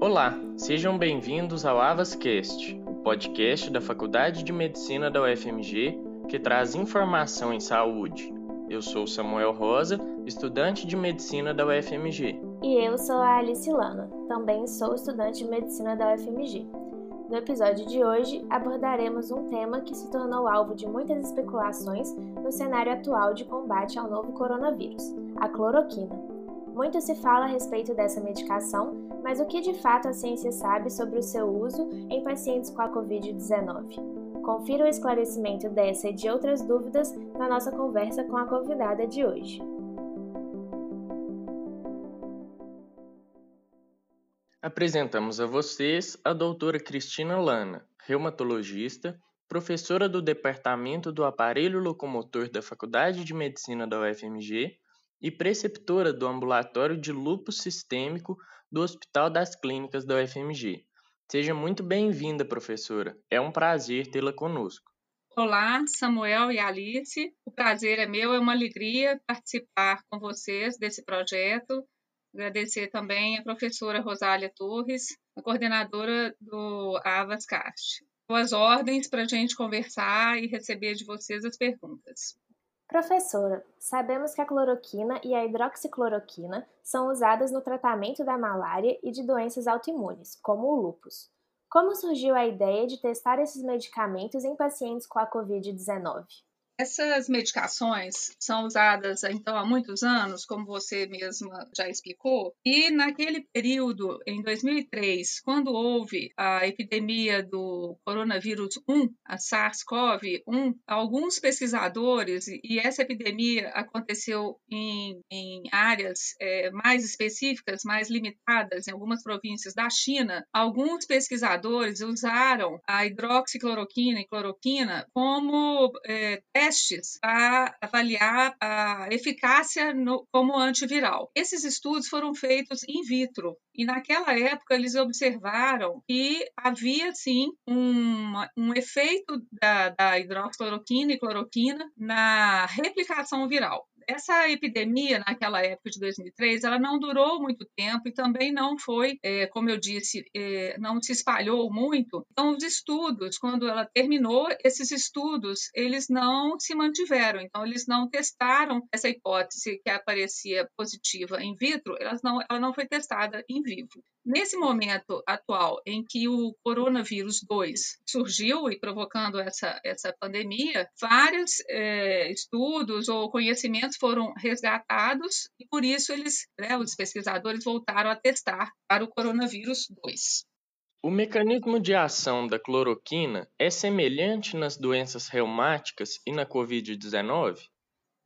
Olá, sejam bem-vindos ao AvasCast, o podcast da Faculdade de Medicina da UFMG que traz informação em saúde. Eu sou Samuel Rosa, estudante de medicina da UFMG. E eu sou a Alice Lana, também sou estudante de medicina da UFMG. No episódio de hoje, abordaremos um tema que se tornou alvo de muitas especulações no cenário atual de combate ao novo coronavírus, a cloroquina. Muito se fala a respeito dessa medicação, mas o que de fato a ciência sabe sobre o seu uso em pacientes com a Covid-19? Confira o esclarecimento dessa e de outras dúvidas na nossa conversa com a convidada de hoje. Apresentamos a vocês a doutora Cristina Lana, reumatologista, professora do Departamento do Aparelho Locomotor da Faculdade de Medicina da UFMG e preceptora do Ambulatório de Lúpus Sistêmico do Hospital das Clínicas da UFMG. Seja muito bem-vinda, professora. É um prazer tê-la conosco. Olá, Samuel e Alice. O prazer é meu, é uma alegria participar com vocês desse projeto Agradecer também a professora Rosália Torres, a coordenadora do Avascast. Boas ordens para a gente conversar e receber de vocês as perguntas. Professora, sabemos que a cloroquina e a hidroxicloroquina são usadas no tratamento da malária e de doenças autoimunes, como o lúpus. Como surgiu a ideia de testar esses medicamentos em pacientes com a Covid-19? Essas medicações são usadas então há muitos anos, como você mesma já explicou, e naquele período, em 2003, quando houve a epidemia do coronavírus 1, a SARS-CoV-1, alguns pesquisadores, e essa epidemia aconteceu em, em áreas é, mais específicas, mais limitadas, em algumas províncias da China, alguns pesquisadores usaram a hidroxicloroquina e cloroquina como é, testes para avaliar a eficácia no, como antiviral. Esses estudos foram feitos in vitro e naquela época eles observaram que havia sim um, um efeito da, da hidroxicloroquina e cloroquina na replicação viral essa epidemia naquela época de 2003, ela não durou muito tempo e também não foi, é, como eu disse, é, não se espalhou muito. Então, os estudos, quando ela terminou, esses estudos, eles não se mantiveram. Então, eles não testaram essa hipótese que aparecia positiva in vitro, elas não, ela não foi testada em vivo. Nesse momento atual em que o coronavírus 2 surgiu e provocando essa, essa pandemia, vários é, estudos ou conhecimentos foram resgatados e por isso eles, né, os pesquisadores voltaram a testar para o coronavírus 2. O mecanismo de ação da cloroquina é semelhante nas doenças reumáticas e na Covid-19?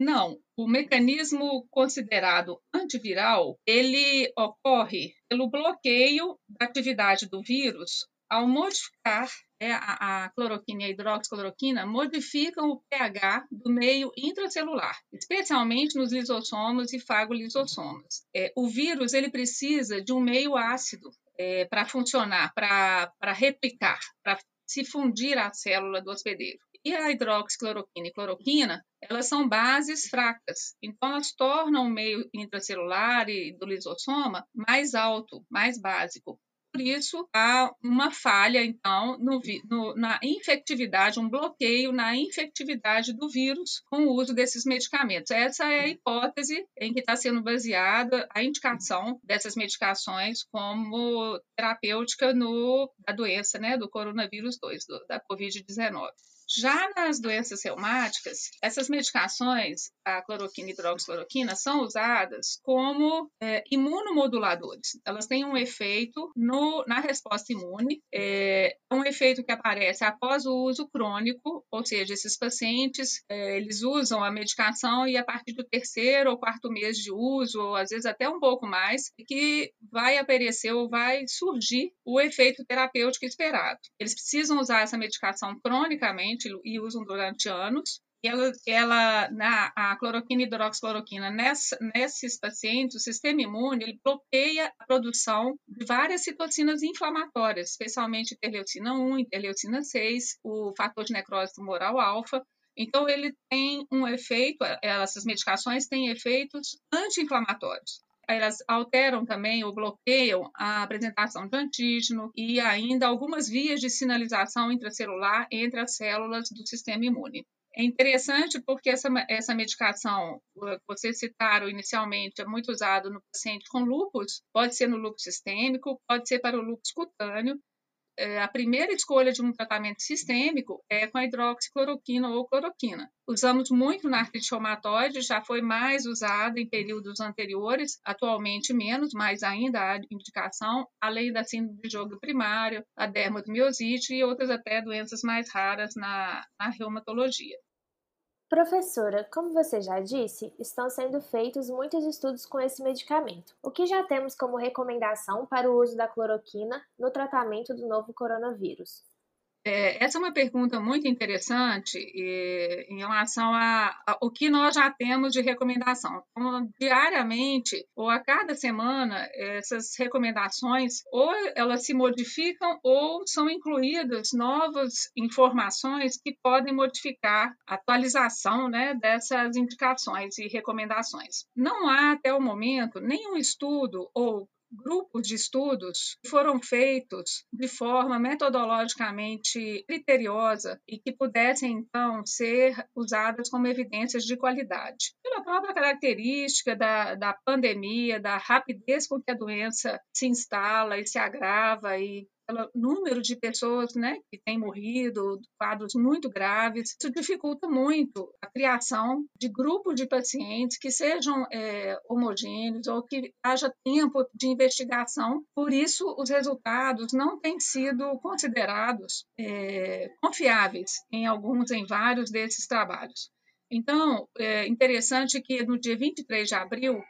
Não, o mecanismo considerado antiviral, ele ocorre pelo bloqueio da atividade do vírus ao modificar é, a, a, cloroquina e a hidroxicloroquina modificam o pH do meio intracelular, especialmente nos lisossomos e fagolisossomas. É, o vírus ele precisa de um meio ácido é, para funcionar, para replicar, para se fundir à célula do hospedeiro. E a hidroxicloroquina e cloroquina, elas são bases fracas, então elas tornam o meio intracelular e do lisossoma mais alto, mais básico. Por isso, há uma falha, então, no, no, na infectividade, um bloqueio na infectividade do vírus com o uso desses medicamentos. Essa é a hipótese em que está sendo baseada a indicação dessas medicações como terapêutica no, da doença, né, do coronavírus 2, do, da Covid-19. Já nas doenças reumáticas, essas medicações, a cloroquina e hidroxicloroquina, são usadas como é, imunomoduladores. Elas têm um efeito no, na resposta imune, é um efeito que aparece após o uso crônico, ou seja, esses pacientes é, eles usam a medicação e a partir do terceiro ou quarto mês de uso, ou às vezes até um pouco mais, que vai aparecer ou vai surgir o efeito terapêutico esperado. Eles precisam usar essa medicação cronicamente e usam durante anos. Ela, ela na, a cloroquina e hidroxicloroquina, nessa, nesses pacientes, o sistema imune ele bloqueia a produção de várias citocinas inflamatórias, especialmente interleucina 1, interleucina 6, o fator de necrose tumoral alfa, então, ele tem um efeito, essas medicações têm efeitos anti-inflamatórios. Elas alteram também ou bloqueiam a apresentação de antígeno e ainda algumas vias de sinalização intracelular entre as células do sistema imune. É interessante porque essa, essa medicação, vocês citaram inicialmente, é muito usado no paciente com lúpus, pode ser no lúpus sistêmico, pode ser para o lúpus cutâneo, é, a primeira escolha de um tratamento sistêmico é com a hidroxicloroquina ou cloroquina. Usamos muito na artrite reumatoide, já foi mais usada em períodos anteriores, atualmente menos, mas ainda há indicação, além da síndrome de jogo primário, a dermatomiosite e outras até doenças mais raras na, na reumatologia. Professora, como você já disse, estão sendo feitos muitos estudos com esse medicamento. O que já temos como recomendação para o uso da cloroquina no tratamento do novo coronavírus? É, essa é uma pergunta muito interessante e, em relação a, o que nós já temos de recomendação. Então, diariamente ou a cada semana, essas recomendações ou elas se modificam ou são incluídas novas informações que podem modificar a atualização né, dessas indicações e recomendações. Não há, até o momento, nenhum estudo ou grupos de estudos foram feitos de forma metodologicamente criteriosa e que pudessem, então, ser usadas como evidências de qualidade. Pela própria característica da, da pandemia, da rapidez com que a doença se instala e se agrava e pelo número de pessoas né, que têm morrido, quadros muito graves, isso dificulta muito a criação de grupos de pacientes que sejam é, homogêneos ou que haja tempo de investigação. Por isso, os resultados não têm sido considerados é, confiáveis em alguns, em vários desses trabalhos. Então, é interessante que no dia 23 de abril,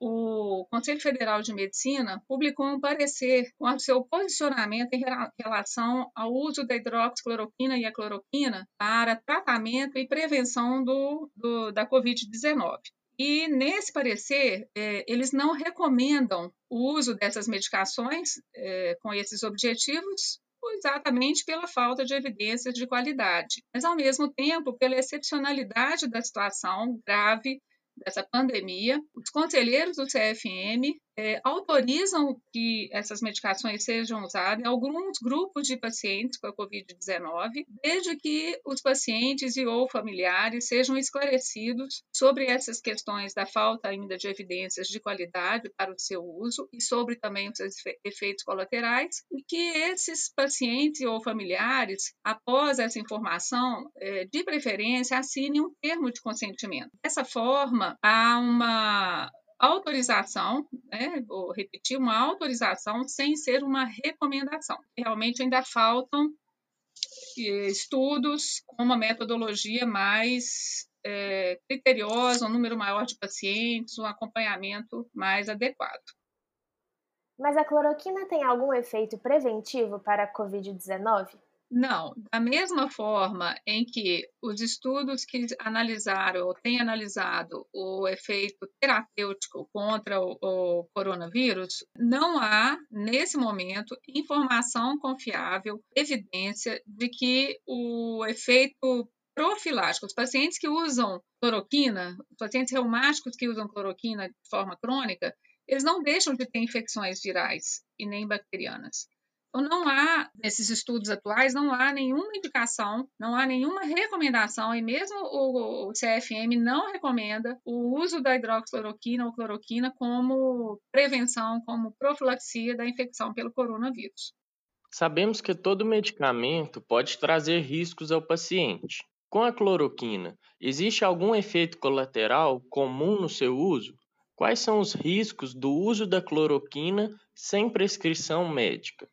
o Conselho Federal de Medicina publicou um parecer com o seu posicionamento em relação ao uso da hidroxicloroquina e a cloroquina para tratamento e prevenção do, do da Covid-19. E nesse parecer, é, eles não recomendam o uso dessas medicações é, com esses objetivos, exatamente pela falta de evidências de qualidade, mas ao mesmo tempo pela excepcionalidade da situação grave dessa pandemia, os conselheiros do CFM é, autorizam que essas medicações sejam usadas em alguns grupos de pacientes com a Covid-19, desde que os pacientes e ou familiares sejam esclarecidos sobre essas questões da falta ainda de evidências de qualidade para o seu uso e sobre também os efeitos colaterais, e que esses pacientes ou familiares, após essa informação, é, de preferência, assinem um termo de consentimento. Dessa forma, há uma autorização, né, vou repetir, uma autorização sem ser uma recomendação. Realmente ainda faltam eh, estudos com uma metodologia mais é, criteriosa, um número maior de pacientes, um acompanhamento mais adequado. Mas a cloroquina tem algum efeito preventivo para a Covid-19? Não, da mesma forma em que os estudos que analisaram ou têm analisado o efeito terapêutico contra o, o, coronavírus, não há, nesse momento, informação confiável, evidência de que o efeito profilático, os pacientes que usam cloroquina, os pacientes reumáticos que usam cloroquina de forma crônica, eles não deixam de ter infecções virais e nem bacterianas. Não há, nesses estudos atuais, não há nenhuma indicação, não há nenhuma recomendação, e mesmo o, o CFM não recomenda o uso da hidroxicloroquina ou cloroquina como prevenção, como profilaxia da infecção pelo coronavírus. Sabemos que todo medicamento pode trazer riscos ao paciente. Com a cloroquina, existe algum efeito colateral comum no seu uso? Quais são os riscos do uso da cloroquina sem prescrição médica?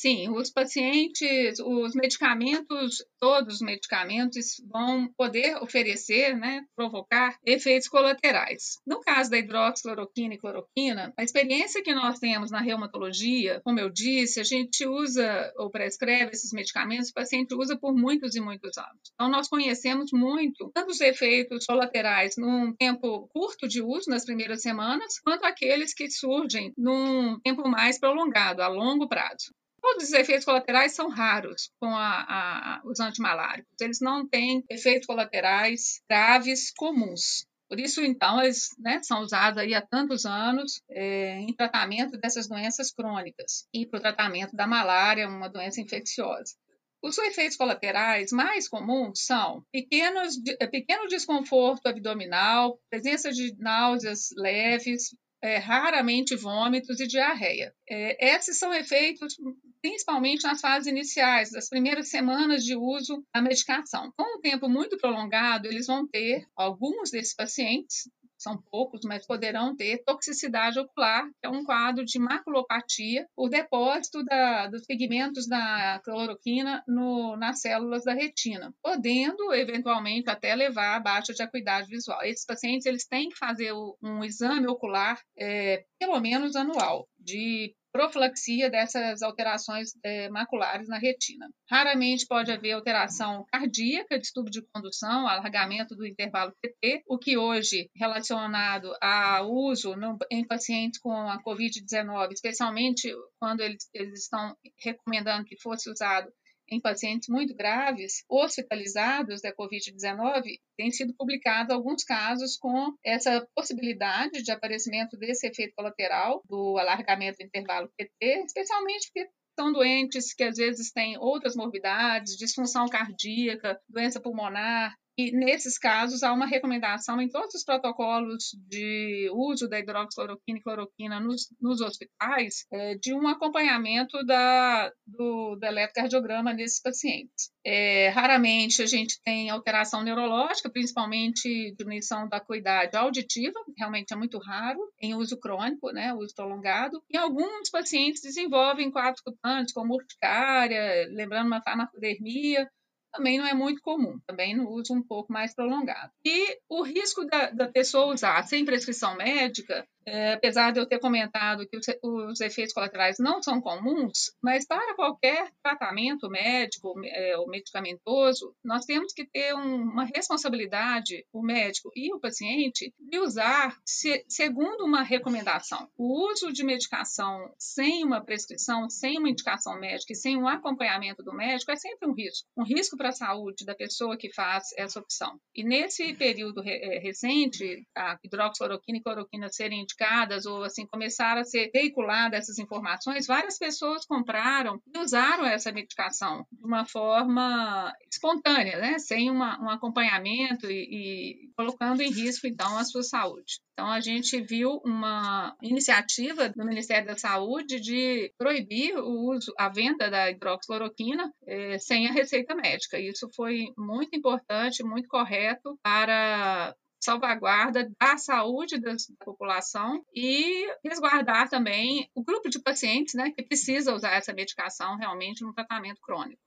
Sim, os pacientes, os medicamentos, todos os medicamentos vão poder oferecer, né, provocar efeitos colaterais. No caso da hidroxicloroquina e cloroquina, a experiência que nós temos na reumatologia, como eu disse, a gente usa ou prescreve esses medicamentos, o paciente usa por muitos e muitos anos. Então, nós conhecemos muito tanto os efeitos colaterais num tempo curto de uso, nas primeiras semanas, quanto aqueles que surgem num tempo mais prolongado, a longo prazo. Todos os efeitos colaterais são raros com a, a, os antimaláricos. Eles não têm efeitos colaterais graves comuns. Por isso, então, eles né, são usados aí há tantos anos é, em tratamento dessas doenças crônicas e para o tratamento da malária, uma doença infecciosa. Os efeitos colaterais mais comuns são pequenos, pequeno desconforto abdominal, presença de náuseas leves, é, raramente vômitos e diarreia. É, esses são efeitos principalmente nas fases iniciais, das primeiras semanas de uso da medicação. Com um tempo muito prolongado, eles vão ter, alguns desses pacientes, são poucos, mas poderão ter toxicidade ocular, que é um quadro de maculopatia por depósito da, dos pigmentos da cloroquina no, nas células da retina, podendo eventualmente até levar a baixa de acuidade visual. Esses pacientes eles têm que fazer um exame ocular é, pelo menos anual de profilaxia dessas alterações é, maculares na retina. Raramente pode haver alteração cardíaca, distúrbio de condução, alargamento do intervalo PT, o que hoje relacionado ao uso no, em pacientes com a COVID-19, especialmente quando eles, eles estão recomendando que fosse usado em pacientes muito graves, hospitalizados da Covid-19, tem sido publicado alguns casos com essa possibilidade de aparecimento desse efeito colateral do alargamento do intervalo PT, especialmente porque são doentes que às vezes têm outras morbidades, disfunção cardíaca, doença pulmonar, e nesses casos há uma recomendação em todos os protocolos de uso da hidroxicloroquina e cloroquina nos, nos hospitais é, de um acompanhamento da, do, do eletrocardiograma nesses pacientes. É, raramente a gente tem alteração neurológica, principalmente diminuição da acuidade auditiva, realmente é muito raro, em uso crônico, né, uso prolongado. E alguns pacientes desenvolvem quadros cutâneos, como urticária, lembrando uma farmacodermia, também não é muito comum, também no uso um pouco mais prolongado. E o risco da, da pessoa usar sem prescrição médica é, apesar de eu ter comentado que os, os, efeitos colaterais não são comuns, mas para qualquer tratamento médico é, ou medicamentoso, nós temos que ter um, uma responsabilidade, o médico e o paciente, de usar se, segundo uma recomendação. O uso de medicação sem uma prescrição, sem uma indicação médica e sem um acompanhamento do médico é sempre um risco. Um risco para a saúde da pessoa que faz essa opção. E nesse período re, é, recente, a hidroxicloroquina e cloroquina serem indicadas ou assim começaram a ser veiculadas essas informações, várias pessoas compraram e usaram essa medicação de uma forma espontânea, né? sem uma, um acompanhamento e, e colocando em risco então a sua saúde. Então a gente viu uma iniciativa do Ministério da Saúde de proibir o uso, a venda da hidroxicloroquina eh, sem a receita médica. Isso foi muito importante, muito correto para salvaguarda da saúde da população e resguardar também o grupo de pacientes né, que precisa usar essa medicação realmente no tratamento crônico.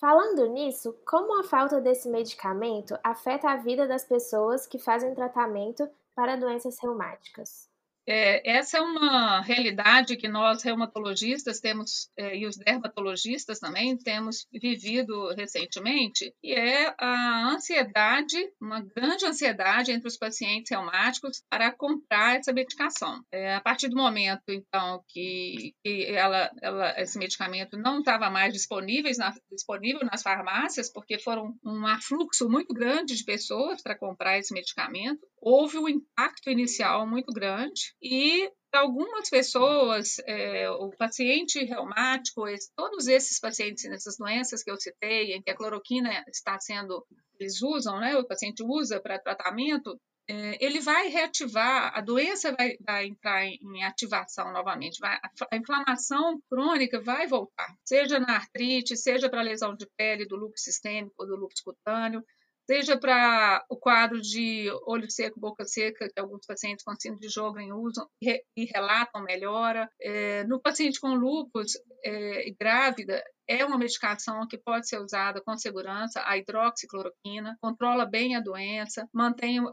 Falando nisso, como a falta desse medicamento afeta a vida das pessoas que fazem tratamento para doenças reumáticas? É, essa é uma realidade que nós reumatologistas temos é, e os dermatologistas também temos vivido recentemente, e é a ansiedade, uma grande ansiedade entre os pacientes reumáticos para comprar essa medicação. É, a partir do momento, então, que, que ela, ela, esse medicamento não estava mais disponível, na, disponível nas farmácias, porque foram um afluxo muito grande de pessoas para comprar esse medicamento, houve um impacto inicial muito grande e para algumas pessoas, é, o paciente reumático, todos esses pacientes nessas doenças que eu citei, em que a cloroquina está sendo, eles usam, né, o paciente usa para tratamento, é, ele vai reativar, a doença vai, vai entrar em ativação novamente, vai, a inflamação crônica vai voltar, seja na artrite, seja para lesão de pele do lúpus sistêmico do lúpus cutâneo, seja para o quadro de olho seco, boca seca, que alguns pacientes com síndrome de Sjögren usam e relatam melhora. É, no paciente com lúpus é, grávida, é uma medicação que pode ser usada com segurança, a hidroxicloroquina, controla bem a doença, mantém uh,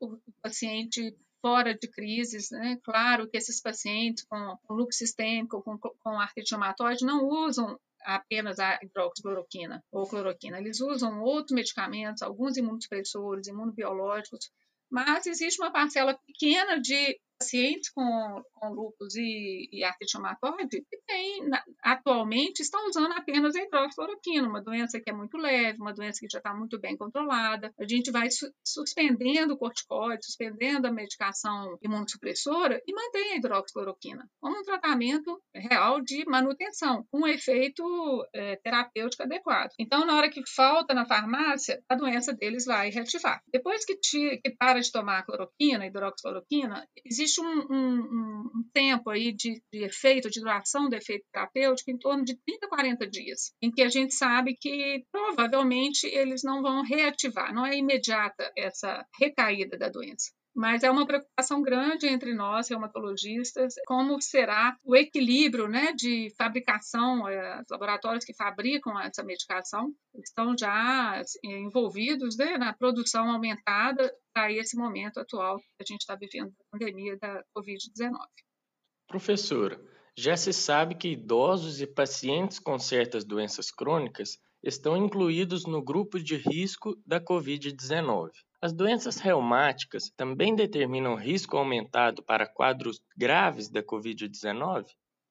o paciente fora de crises, né? Claro que esses pacientes com, com lúpus sistêmico, com, com artrite reumatoide, não usam apenas a hidroxicloroquina ou cloroquina. Eles usam outros medicamentos, alguns imunossupressores, imunobiológicos, mas existe uma parcela pequena de pacientes com, com lúpus e, e artrite reumatoide que tem, atualmente estão usando apenas a hidroxicloroquina, uma doença que é muito leve, uma doença que já está muito bem controlada. A gente vai su suspendendo o corticoide, suspendendo a medicação imunossupressora e mantém a hidroxicloroquina como um tratamento real de manutenção, com um efeito é, terapêutico adequado. Então, na hora que falta na farmácia, a doença deles vai reativar. Depois que, te, que para de tomar a cloroquina, a hidroxicloroquina, existe um, um, um tempo aí de, de, efeito, de duração do efeito terapêutico em torno de 30 a 40 dias, em que a gente sabe que provavelmente eles não vão reativar, não é imediata essa recaída da doença mas é uma preocupação grande entre nós, reumatologistas, como será o equilíbrio né, de fabricação, é, os laboratórios que fabricam essa medicação estão já assim, envolvidos né, na produção aumentada para esse momento atual que a gente está vivendo da pandemia da Covid-19. Professora, já se sabe que idosos e pacientes com certas doenças crônicas estão incluídos no grupo de risco da Covid-19. As doenças reumáticas também determinam risco aumentado para quadros graves da Covid-19?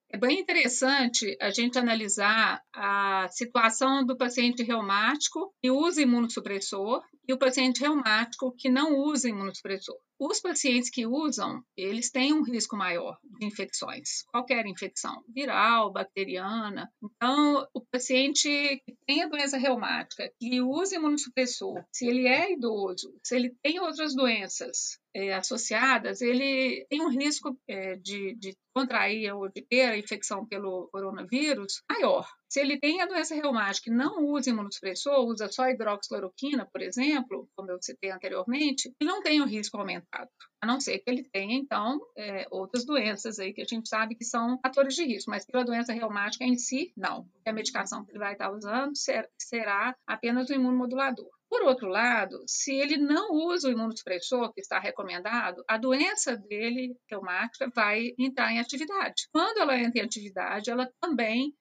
É bem interessante a gente analisar a situação do paciente reumático que usa imunossupressor e o paciente reumático que não usa imunossupressor. Os pacientes que usam, eles têm um risco maior de infecções, qualquer infecção, viral, bacteriana. Então, o paciente que tem a doença reumática, que usa imunossupressor, se ele é idoso, se ele tem outras doenças é, associadas, ele tem um risco é, de, de contrair ou de ter a infecção pelo coronavírus maior. Se ele tem a doença reumática e não usa imunossupressor, usa só hidroxicloroquina, por exemplo, como eu citei anteriormente, ele não tem o risco aumentado, a não ser que ele tenha, então, é, outras doenças aí que a gente sabe que são fatores de risco, mas pela doença reumática em si, não. A medicação que ele vai estar usando será apenas o imunomodulador. Por outro lado, se ele não usa o imunossupressor que está recomendado, a doença dele, reumática, vai entrar em atividade. Quando ela entra em atividade, ela também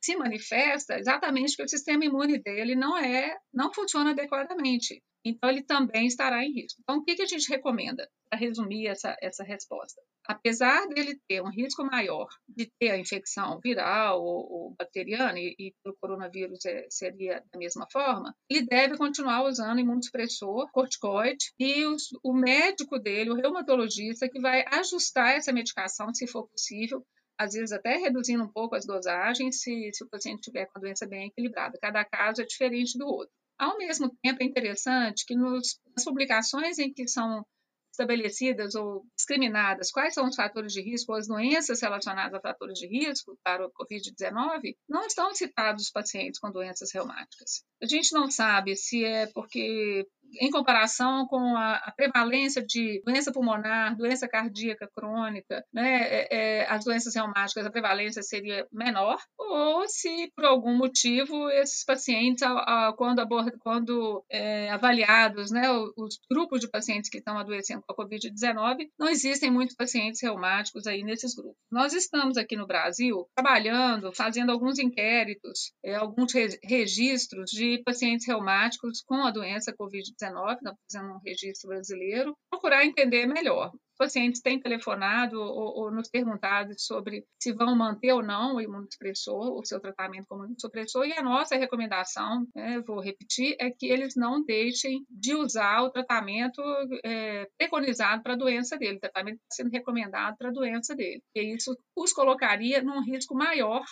se manifesta exatamente porque o sistema imune dele não é, não funciona adequadamente então ele também estará em risco. Então, o que, que a gente recomenda para resumir essa, essa resposta? Apesar dele ter um risco maior de ter a infecção viral ou, ou bacteriana, e, e o coronavírus é, seria da mesma forma, ele deve continuar usando imunossupressor, corticoide, e os, o médico dele, o reumatologista, que vai ajustar essa medicação, se for possível, às vezes até reduzindo um pouco as dosagens, se, se o paciente tiver com a doença bem equilibrada. Cada caso é diferente do outro. Ao mesmo tempo, é interessante que nos, nas publicações em que são estabelecidas ou discriminadas quais são os fatores de risco ou as doenças relacionadas a fatores de risco para o Covid-19, não estão citados os pacientes com doenças reumáticas. A gente não sabe se é porque em comparação com a, a, prevalência de doença pulmonar, doença cardíaca crônica, né, é, é, as doenças reumáticas, a prevalência seria menor, ou se por algum motivo esses pacientes, a, a, quando, quando é, avaliados, né, os grupos de pacientes que estão adoecendo com a Covid-19, não existem muitos pacientes reumáticos aí nesses grupos. Nós estamos aqui no Brasil trabalhando, fazendo alguns inquéritos, é, alguns re registros de pacientes reumáticos com a doença Covid-19 está fazendo um registro brasileiro, procurar entender melhor. Os pacientes têm telefonado ou, ou, nos perguntado sobre se vão manter ou não o imunossupressor, o seu tratamento como imunossupressor, e a nossa recomendação, né, vou repetir, é que eles não deixem de usar o tratamento é, preconizado para a doença dele, o tratamento está sendo recomendado para a doença dele. E isso os colocaria num risco maior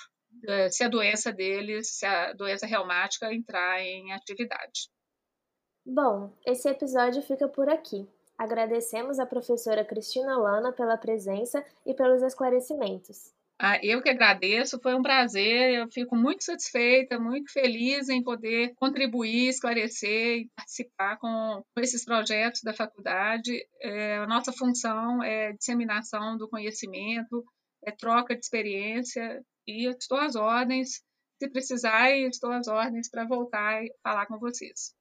é, se a doença deles, se a doença reumática entrar em atividade. Bom, esse episódio fica por aqui. Agradecemos a professora Cristina Lana pela presença e pelos esclarecimentos. Ah, eu que agradeço, foi um prazer. Eu fico muito satisfeita, muito feliz em poder contribuir, esclarecer e participar com, com esses projetos da faculdade. É, a nossa função é disseminação do conhecimento, é troca de experiência e eu estou às ordens. Se precisar, estou às ordens para voltar e falar com vocês.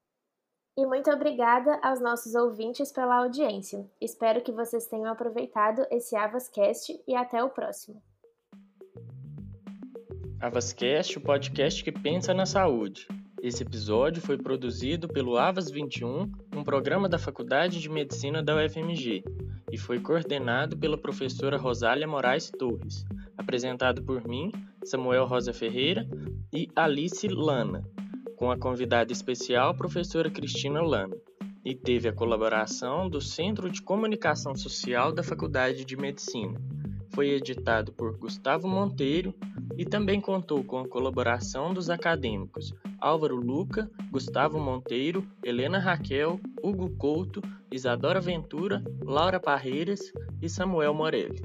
E muito obrigada aos nossos ouvintes pela audiência. Espero que vocês tenham aproveitado esse Avascast e até o próximo. Avascast, o podcast que pensa na saúde. Esse episódio foi produzido pelo Avas 21, um programa da Faculdade de Medicina da UFMG. e foi coordenado pela professora Rosália Moraes Torres, apresentado por mim, Samuel Rosa Ferreira e Alice Lana, com a convidada especial professora Cristina Lana, e teve a colaboração do Centro de Comunicação Social da Faculdade de Medicina. Foi editado por Gustavo Monteiro e também contou com a colaboração dos acadêmicos Álvaro Luca, Gustavo Monteiro, Helena Raquel, Hugo Couto, Isadora Ventura, Laura Parreiras e Samuel Morelli.